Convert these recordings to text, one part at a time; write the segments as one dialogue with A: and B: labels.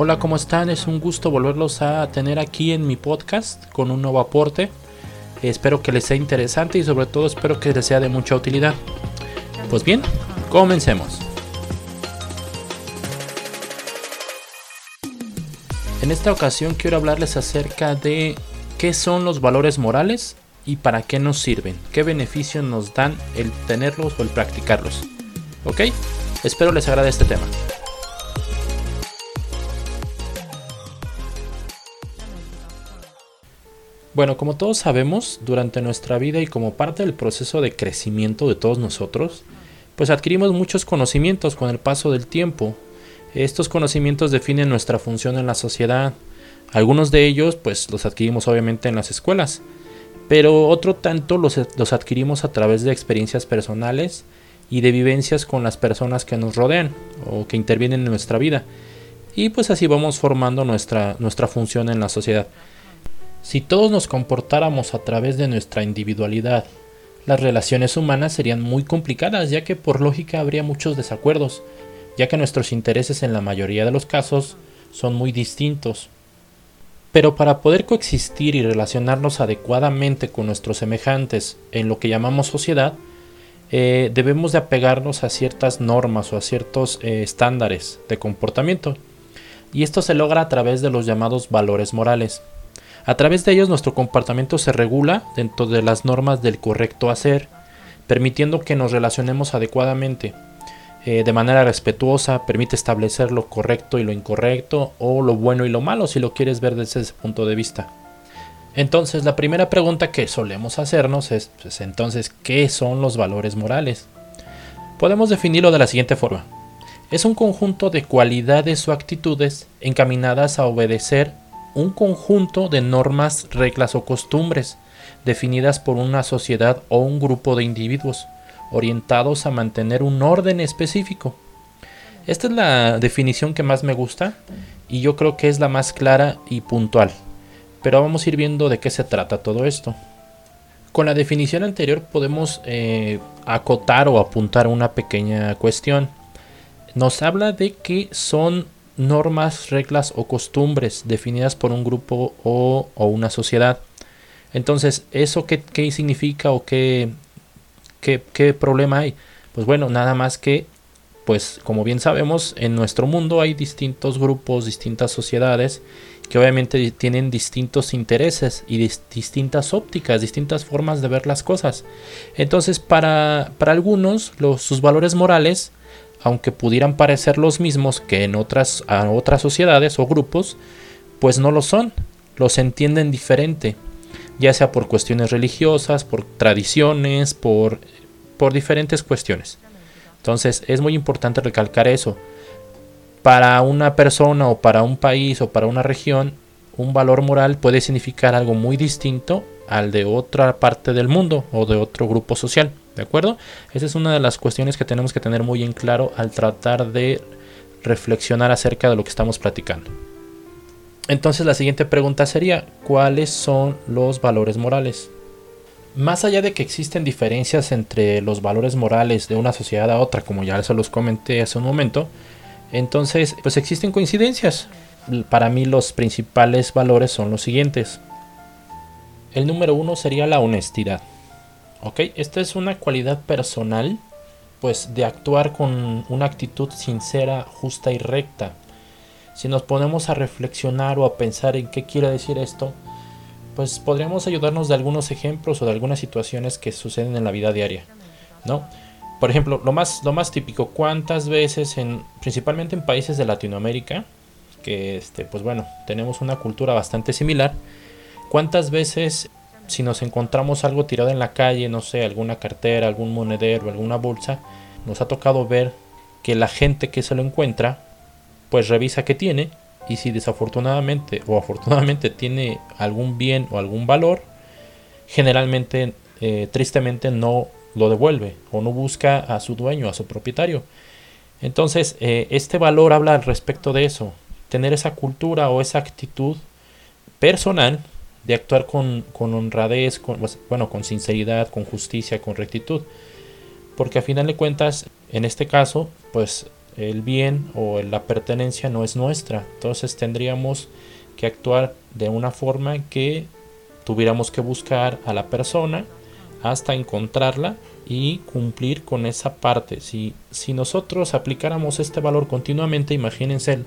A: Hola, ¿cómo están? Es un gusto volverlos a tener aquí en mi podcast con un nuevo aporte. Espero que les sea interesante y sobre todo espero que les sea de mucha utilidad. Pues bien, comencemos. En esta ocasión quiero hablarles acerca de qué son los valores morales y para qué nos sirven, qué beneficios nos dan el tenerlos o el practicarlos. ¿Ok? Espero les agrade este tema. Bueno, como todos sabemos, durante nuestra vida y como parte del proceso de crecimiento de todos nosotros, pues adquirimos muchos conocimientos con el paso del tiempo. Estos conocimientos definen nuestra función en la sociedad. Algunos de ellos pues los adquirimos obviamente en las escuelas, pero otro tanto los, los adquirimos a través de experiencias personales y de vivencias con las personas que nos rodean o que intervienen en nuestra vida. Y pues así vamos formando nuestra, nuestra función en la sociedad. Si todos nos comportáramos a través de nuestra individualidad, las relaciones humanas serían muy complicadas, ya que por lógica habría muchos desacuerdos, ya que nuestros intereses en la mayoría de los casos son muy distintos. Pero para poder coexistir y relacionarnos adecuadamente con nuestros semejantes en lo que llamamos sociedad, eh, debemos de apegarnos a ciertas normas o a ciertos eh, estándares de comportamiento. Y esto se logra a través de los llamados valores morales. A través de ellos nuestro comportamiento se regula dentro de las normas del correcto hacer, permitiendo que nos relacionemos adecuadamente. Eh, de manera respetuosa, permite establecer lo correcto y lo incorrecto, o lo bueno y lo malo, si lo quieres ver desde ese punto de vista. Entonces, la primera pregunta que solemos hacernos es, pues, entonces, ¿qué son los valores morales? Podemos definirlo de la siguiente forma. Es un conjunto de cualidades o actitudes encaminadas a obedecer un conjunto de normas, reglas o costumbres definidas por una sociedad o un grupo de individuos, orientados a mantener un orden específico. Esta es la definición que más me gusta y yo creo que es la más clara y puntual. Pero vamos a ir viendo de qué se trata todo esto. Con la definición anterior podemos eh, acotar o apuntar una pequeña cuestión. Nos habla de que son normas, reglas o costumbres definidas por un grupo o, una sociedad. Entonces, ¿eso qué, significa o qué, qué, qué, problema hay? Pues bueno, nada más que, pues como bien sabemos, en nuestro mundo hay distintos grupos, distintas sociedades que obviamente tienen distintos intereses y distintas ópticas, distintas formas de ver las cosas. Entonces, para, para algunos, los, sus valores morales aunque pudieran parecer los mismos que en otras, otras sociedades o grupos, pues no lo son, los entienden diferente, ya sea por cuestiones religiosas, por tradiciones, por, por diferentes cuestiones. Entonces es muy importante recalcar eso. Para una persona o para un país o para una región, un valor moral puede significar algo muy distinto al de otra parte del mundo o de otro grupo social. ¿De acuerdo? Esa es una de las cuestiones que tenemos que tener muy en claro al tratar de reflexionar acerca de lo que estamos platicando. Entonces la siguiente pregunta sería, ¿cuáles son los valores morales? Más allá de que existen diferencias entre los valores morales de una sociedad a otra, como ya se los comenté hace un momento, entonces pues existen coincidencias. Para mí los principales valores son los siguientes. El número uno sería la honestidad. ¿Ok? Esta es una cualidad personal, pues de actuar con una actitud sincera, justa y recta. Si nos ponemos a reflexionar o a pensar en qué quiere decir esto, pues podríamos ayudarnos de algunos ejemplos o de algunas situaciones que suceden en la vida diaria, ¿no? Por ejemplo, lo más, lo más típico, ¿cuántas veces, en, principalmente en países de Latinoamérica, que este, pues bueno, tenemos una cultura bastante similar, cuántas veces si nos encontramos algo tirado en la calle, no sé, alguna cartera, algún monedero, alguna bolsa, nos ha tocado ver que la gente que se lo encuentra, pues revisa qué tiene y si desafortunadamente o afortunadamente tiene algún bien o algún valor, generalmente, eh, tristemente no lo devuelve o no busca a su dueño, a su propietario. Entonces, eh, este valor habla al respecto de eso, tener esa cultura o esa actitud personal de actuar con, honradez, con, pues, bueno, con sinceridad, con justicia, con rectitud. Porque a final de cuentas, en este caso, pues el bien o la pertenencia no es nuestra. Entonces tendríamos que actuar de una forma que tuviéramos que buscar a la persona hasta encontrarla y cumplir con esa parte. Si, si nosotros aplicáramos este valor continuamente, imagínense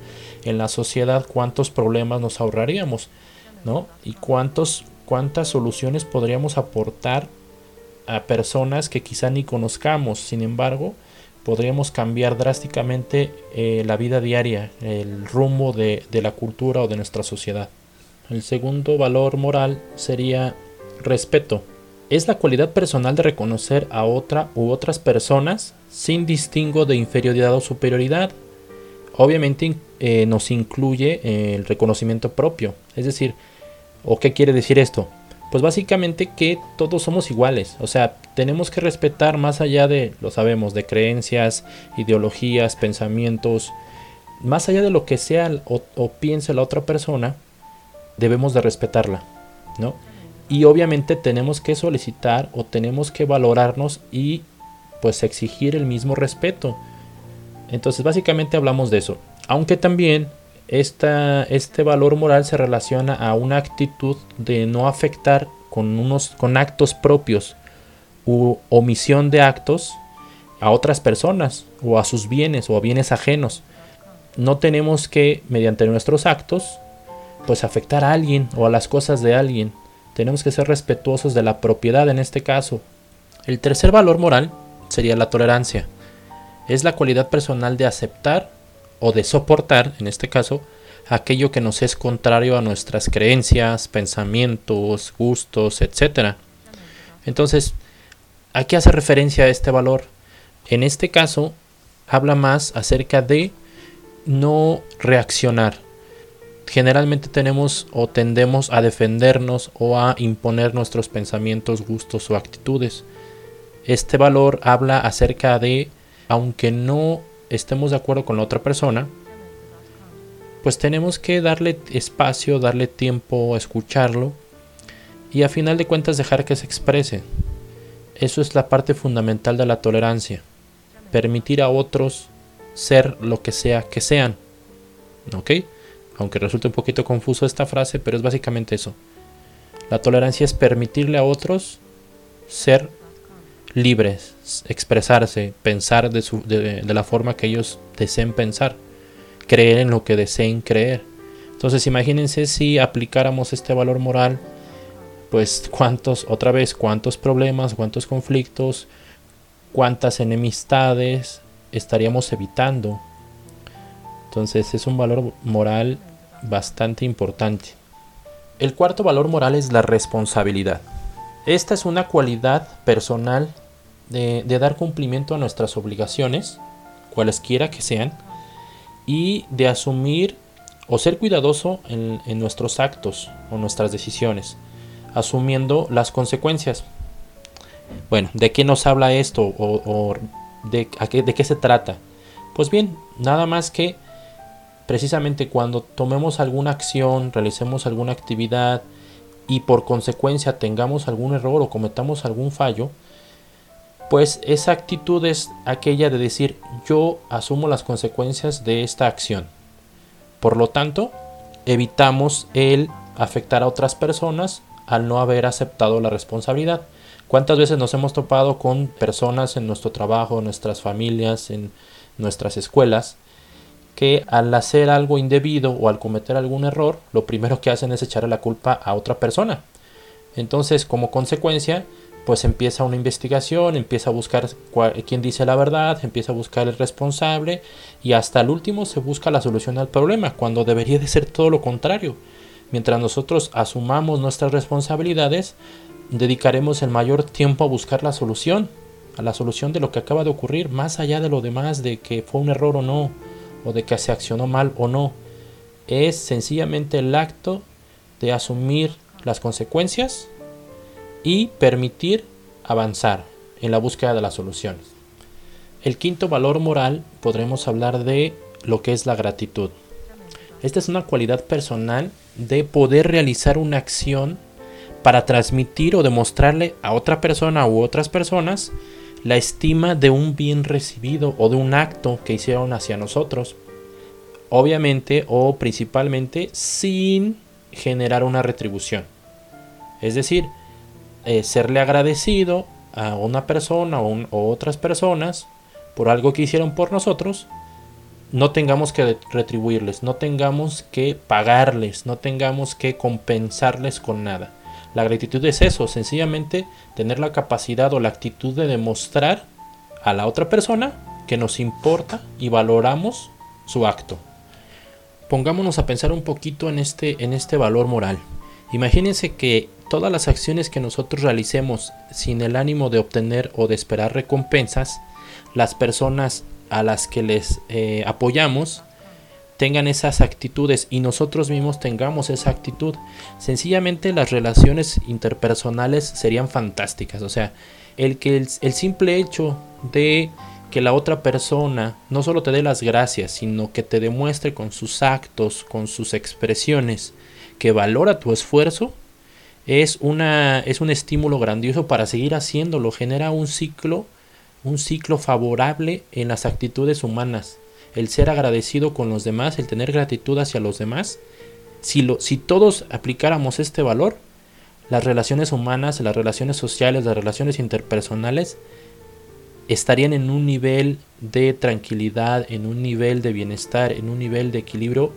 A: en la sociedad cuántos problemas nos ahorraríamos, ¿no? Y cuántos, cuántas soluciones podríamos aportar a personas que quizá ni conozcamos. Sin embargo, podríamos cambiar drásticamente eh, la vida diaria, el rumbo de, de la cultura o de nuestra sociedad. El segundo valor moral sería respeto. Es la cualidad personal de reconocer a otra u otras personas sin distingo de inferioridad o superioridad. Obviamente eh, nos incluye el reconocimiento propio. Es decir, ¿o qué quiere decir esto? Pues básicamente que todos somos iguales, o sea, tenemos que respetar más allá de, lo sabemos, de creencias, ideologías, pensamientos, más allá de lo que sea o, piense la otra persona, debemos de respetarla, ¿no? Y obviamente tenemos que solicitar o tenemos que valorarnos y pues exigir el mismo respeto. Entonces básicamente hablamos de eso. Aunque también este valor moral se relaciona a una actitud de no afectar con, unos, con actos propios u omisión de actos a otras personas o a sus bienes o a bienes ajenos. No tenemos que, mediante nuestros actos, pues afectar a alguien o a las cosas de alguien. Tenemos que ser respetuosos de la propiedad en este caso. El tercer valor moral sería la tolerancia. Es la cualidad personal de aceptar o de soportar, en este caso, aquello que nos es contrario a nuestras creencias, pensamientos, gustos, etc. Entonces, ¿a qué hace referencia este valor? En este caso, habla más acerca de no reaccionar. Generalmente tenemos o tendemos a defendernos o a imponer nuestros pensamientos, gustos o actitudes. Este valor habla acerca de, aunque no estemos de acuerdo con la otra persona, pues tenemos que darle espacio, darle tiempo, escucharlo y a final de cuentas dejar que se exprese. Eso es la parte fundamental de la tolerancia. Permitir a otros ser lo que sea que sean. ¿Ok? Aunque resulte un poquito confuso esta frase, pero es básicamente eso. La tolerancia es permitirle a otros ser libres, expresarse, pensar de, la forma que ellos deseen pensar, creer en lo que deseen creer. Entonces imagínense si aplicáramos este valor moral, pues cuántos, otra vez, cuántos problemas, cuántos conflictos, cuántas enemistades estaríamos evitando. Entonces es un valor moral bastante importante. El cuarto valor moral es la responsabilidad. Esta es una cualidad personal de, dar cumplimiento a nuestras obligaciones, cualesquiera que sean, y de asumir o ser cuidadoso en, nuestros actos o nuestras decisiones, asumiendo las consecuencias. Bueno, ¿de qué nos habla esto o, de, de qué se trata? Pues bien, nada más que precisamente cuando tomemos alguna acción, realicemos alguna actividad, y por consecuencia tengamos algún error o cometamos algún fallo, pues esa actitud es aquella de decir yo asumo las consecuencias de esta acción. Por lo tanto, evitamos el afectar a otras personas al no haber aceptado la responsabilidad. ¿Cuántas veces nos hemos topado con personas en nuestro trabajo, en nuestras familias, en nuestras escuelas, que al hacer algo indebido o al cometer algún error, lo primero que hacen es echarle la culpa a otra persona. Entonces, como consecuencia, pues empieza una investigación, empieza a buscar quién dice la verdad, empieza a buscar el responsable y hasta el último se busca la solución al problema, cuando debería de ser todo lo contrario. Mientras nosotros asumamos nuestras responsabilidades, dedicaremos el mayor tiempo a buscar la solución, a la solución de lo que acaba de ocurrir, más allá de lo demás, de que fue un error o no o de que se accionó mal o no. Es sencillamente el acto de asumir las consecuencias y permitir avanzar en la búsqueda de las soluciones. El quinto valor moral podremos hablar de lo que es la gratitud. Esta es una cualidad personal de poder realizar una acción para transmitir o demostrarle a otra persona u otras personas la estima de un bien recibido o de un acto que hicieron hacia nosotros. Obviamente o principalmente sin generar una retribución. Es decir, eh, serle agradecido a una persona o, o otras personas por algo que hicieron por nosotros, no tengamos que retribuirles, no tengamos que pagarles, no tengamos que compensarles con nada. La gratitud es eso, sencillamente tener la capacidad o la actitud de demostrar a la otra persona que nos importa y valoramos su acto. Pongámonos a pensar un poquito en este, en este valor moral. Imagínense que todas las acciones que nosotros realicemos sin el ánimo de obtener o de esperar recompensas, las personas a las que les eh, apoyamos tengan esas actitudes y nosotros mismos tengamos esa actitud. Sencillamente las relaciones interpersonales serían fantásticas. O sea, el que el, el simple hecho de que la otra persona no solo te dé las gracias, sino que te demuestre con sus actos, con sus expresiones, que valora tu esfuerzo, es, una, es un estímulo grandioso para seguir haciéndolo. Genera un ciclo, un ciclo favorable en las actitudes humanas el ser agradecido con los demás, el tener gratitud hacia los demás, si, lo, si todos aplicáramos este valor, las relaciones humanas, las relaciones sociales, las relaciones interpersonales estarían en un nivel de tranquilidad, en un nivel de bienestar, en un nivel de equilibrio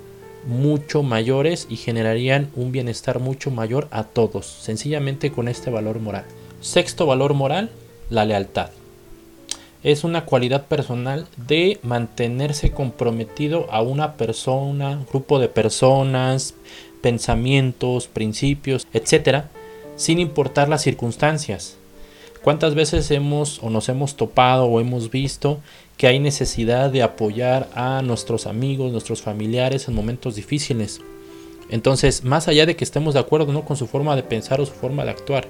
A: mucho mayores y generarían un bienestar mucho mayor a todos, sencillamente con este valor moral. Sexto valor moral, la lealtad es una cualidad personal de mantenerse comprometido a una persona, grupo de personas, pensamientos, principios, etcétera, sin importar las circunstancias. ¿Cuántas veces hemos o nos hemos topado o hemos visto que hay necesidad de apoyar a nuestros amigos, nuestros familiares en momentos difíciles? Entonces, más allá de que estemos de acuerdo ¿no? con su forma de pensar o su forma de actuar,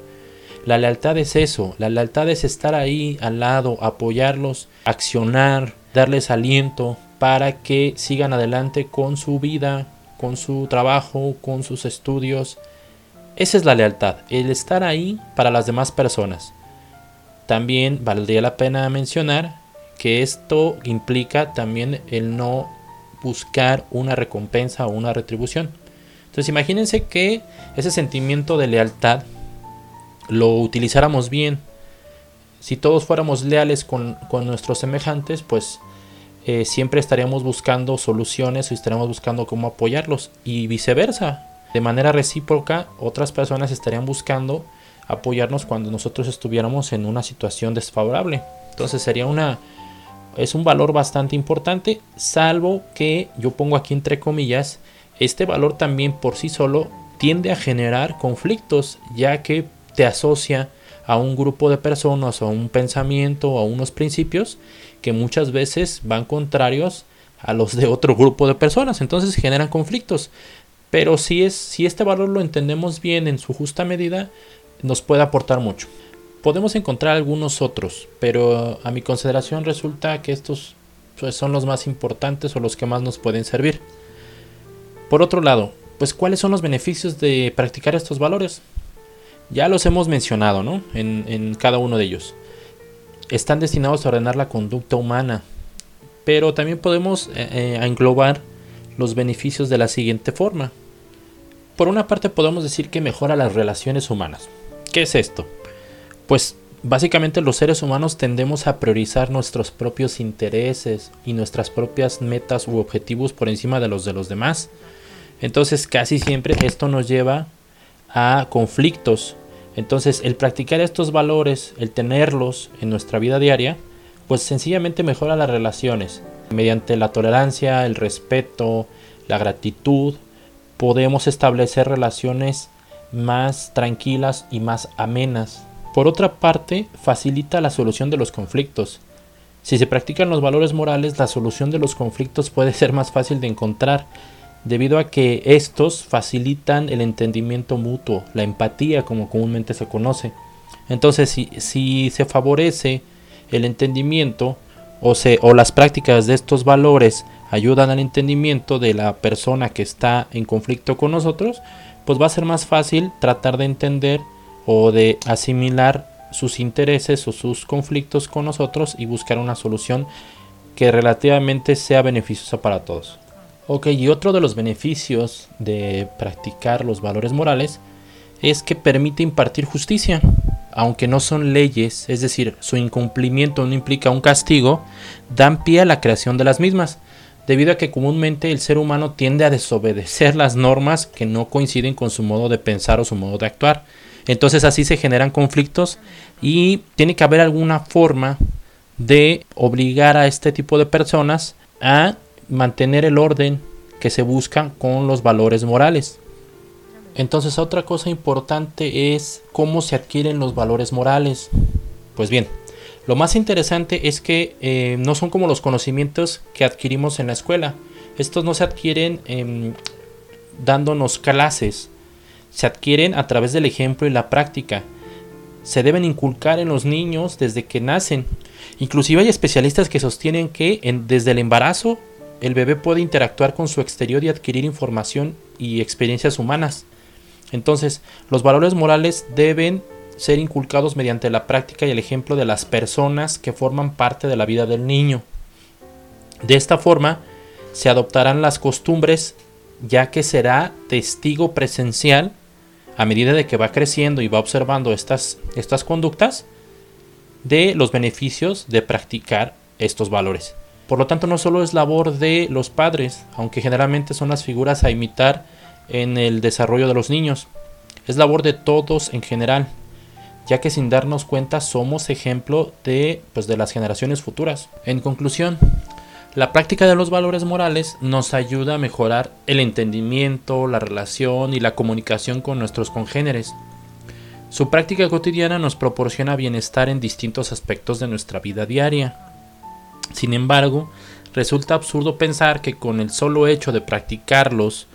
A: la lealtad es eso, la lealtad es estar ahí al lado, apoyarlos, accionar, darles aliento para que sigan adelante con su vida, con su trabajo, con sus estudios. Esa es la lealtad, el estar ahí para las demás personas. También valdría la pena mencionar que esto implica también el no buscar una recompensa o una retribución. Entonces imagínense que ese sentimiento de lealtad lo utilizáramos bien, si todos fuéramos leales con, nuestros semejantes, pues eh, siempre estaríamos buscando soluciones o estaríamos buscando cómo apoyarlos y viceversa. De manera recíproca, otras personas estarían buscando apoyarnos cuando nosotros estuviéramos en una situación desfavorable. Entonces sería una es un valor bastante importante, salvo que yo pongo aquí entre comillas, este valor también por sí solo tiende a generar conflictos, ya que te asocia a un grupo de personas, a un pensamiento, a unos principios que muchas veces van contrarios a los de otro grupo de personas, entonces generan conflictos. Pero si, es, si este valor lo entendemos bien en su justa medida, nos puede aportar mucho. Podemos encontrar algunos otros, pero a mi consideración resulta que estos pues, son los más importantes o los que más nos pueden servir. Por otro lado, pues cuáles son los beneficios de practicar estos valores? Ya los hemos mencionado, ¿no? En, cada uno de ellos. Están destinados a ordenar la conducta humana, pero también podemos eh, eh, englobar los beneficios de la siguiente forma. Por una parte podemos decir que mejora las relaciones humanas. ¿Qué es esto? Pues básicamente los seres humanos tendemos a priorizar nuestros propios intereses y nuestras propias metas u objetivos por encima de los de los demás. Entonces casi siempre esto nos lleva a conflictos. Entonces, el practicar estos valores, el tenerlos en nuestra vida diaria, pues sencillamente mejora las relaciones. Mediante la tolerancia, el respeto, la gratitud, podemos establecer relaciones más tranquilas y más amenas. Por otra parte, facilita la solución de los conflictos. Si se practican los valores morales, la solución de los conflictos puede ser más fácil de encontrar debido a que estos facilitan el entendimiento mutuo, la empatía como comúnmente se conoce. Entonces, si, se favorece el entendimiento o, se, o las prácticas de estos valores ayudan al entendimiento de la persona que está en conflicto con nosotros, pues va a ser más fácil tratar de entender o de asimilar sus intereses o sus conflictos con nosotros y buscar una solución que relativamente sea beneficiosa para todos. Ok, y otro de los beneficios de practicar los valores morales es que permite impartir justicia, aunque no son leyes, es decir, su incumplimiento no implica un castigo, dan pie a la creación de las mismas, debido a que comúnmente el ser humano tiende a desobedecer las normas que no coinciden con su modo de pensar o su modo de actuar. Entonces así se generan conflictos y tiene que haber alguna forma de obligar a este tipo de personas a mantener el orden que se busca con los valores morales. Entonces otra cosa importante es cómo se adquieren los valores morales. Pues bien, lo más interesante es que eh, no son como los conocimientos que adquirimos en la escuela. Estos no se adquieren em, dándonos clases, se adquieren a través del ejemplo y la práctica. Se deben inculcar en los niños desde que nacen. Inclusive hay especialistas que sostienen que desde el embarazo el bebé puede interactuar con su exterior y adquirir información y experiencias humanas. Entonces, los valores morales deben ser inculcados mediante la práctica y el ejemplo de las personas que forman parte de la vida del niño. De esta forma, se adoptarán las costumbres ya que será testigo presencial a medida de que va creciendo y va observando estas, estas conductas de los beneficios de practicar estos valores. Por lo tanto, no solo es labor de los padres, aunque generalmente son las figuras a imitar en el desarrollo de los niños, es labor de todos en general, ya que sin darnos cuenta somos ejemplo de, pues, de las generaciones futuras. En conclusión, la práctica de los valores morales nos ayuda a mejorar el entendimiento, la relación y la comunicación con nuestros congéneres. Su práctica cotidiana nos proporciona bienestar en distintos aspectos de nuestra vida diaria. Sin embargo, resulta absurdo pensar que con el solo hecho de practicarlos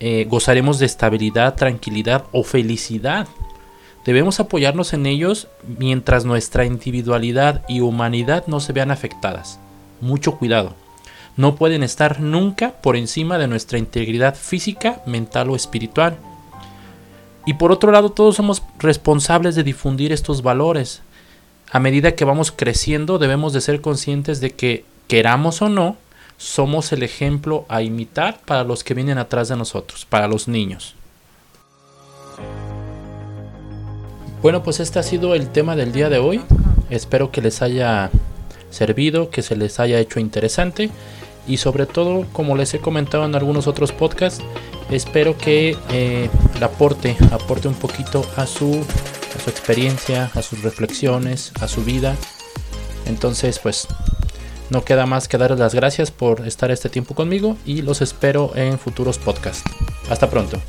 A: eh, gozaremos de estabilidad, tranquilidad o felicidad. Debemos apoyarnos en ellos mientras nuestra individualidad y humanidad no se vean afectadas. Mucho cuidado. No pueden estar nunca por encima de nuestra integridad física, mental o espiritual. Y por otro lado, todos somos responsables de difundir estos valores. A medida que vamos creciendo, debemos de ser conscientes de que, queramos o no, somos el ejemplo a imitar para los que vienen atrás de nosotros, para los niños. Bueno, pues este ha sido el tema del día de hoy. Espero que les haya servido, que se les haya hecho interesante y sobre todo, como les he comentado en algunos otros podcasts, espero que eh, aporte, aporte un poquito a su, a su experiencia, a sus reflexiones, a su vida. Entonces, pues no queda más que darles las gracias por estar este tiempo conmigo y los espero en futuros podcasts. Hasta pronto.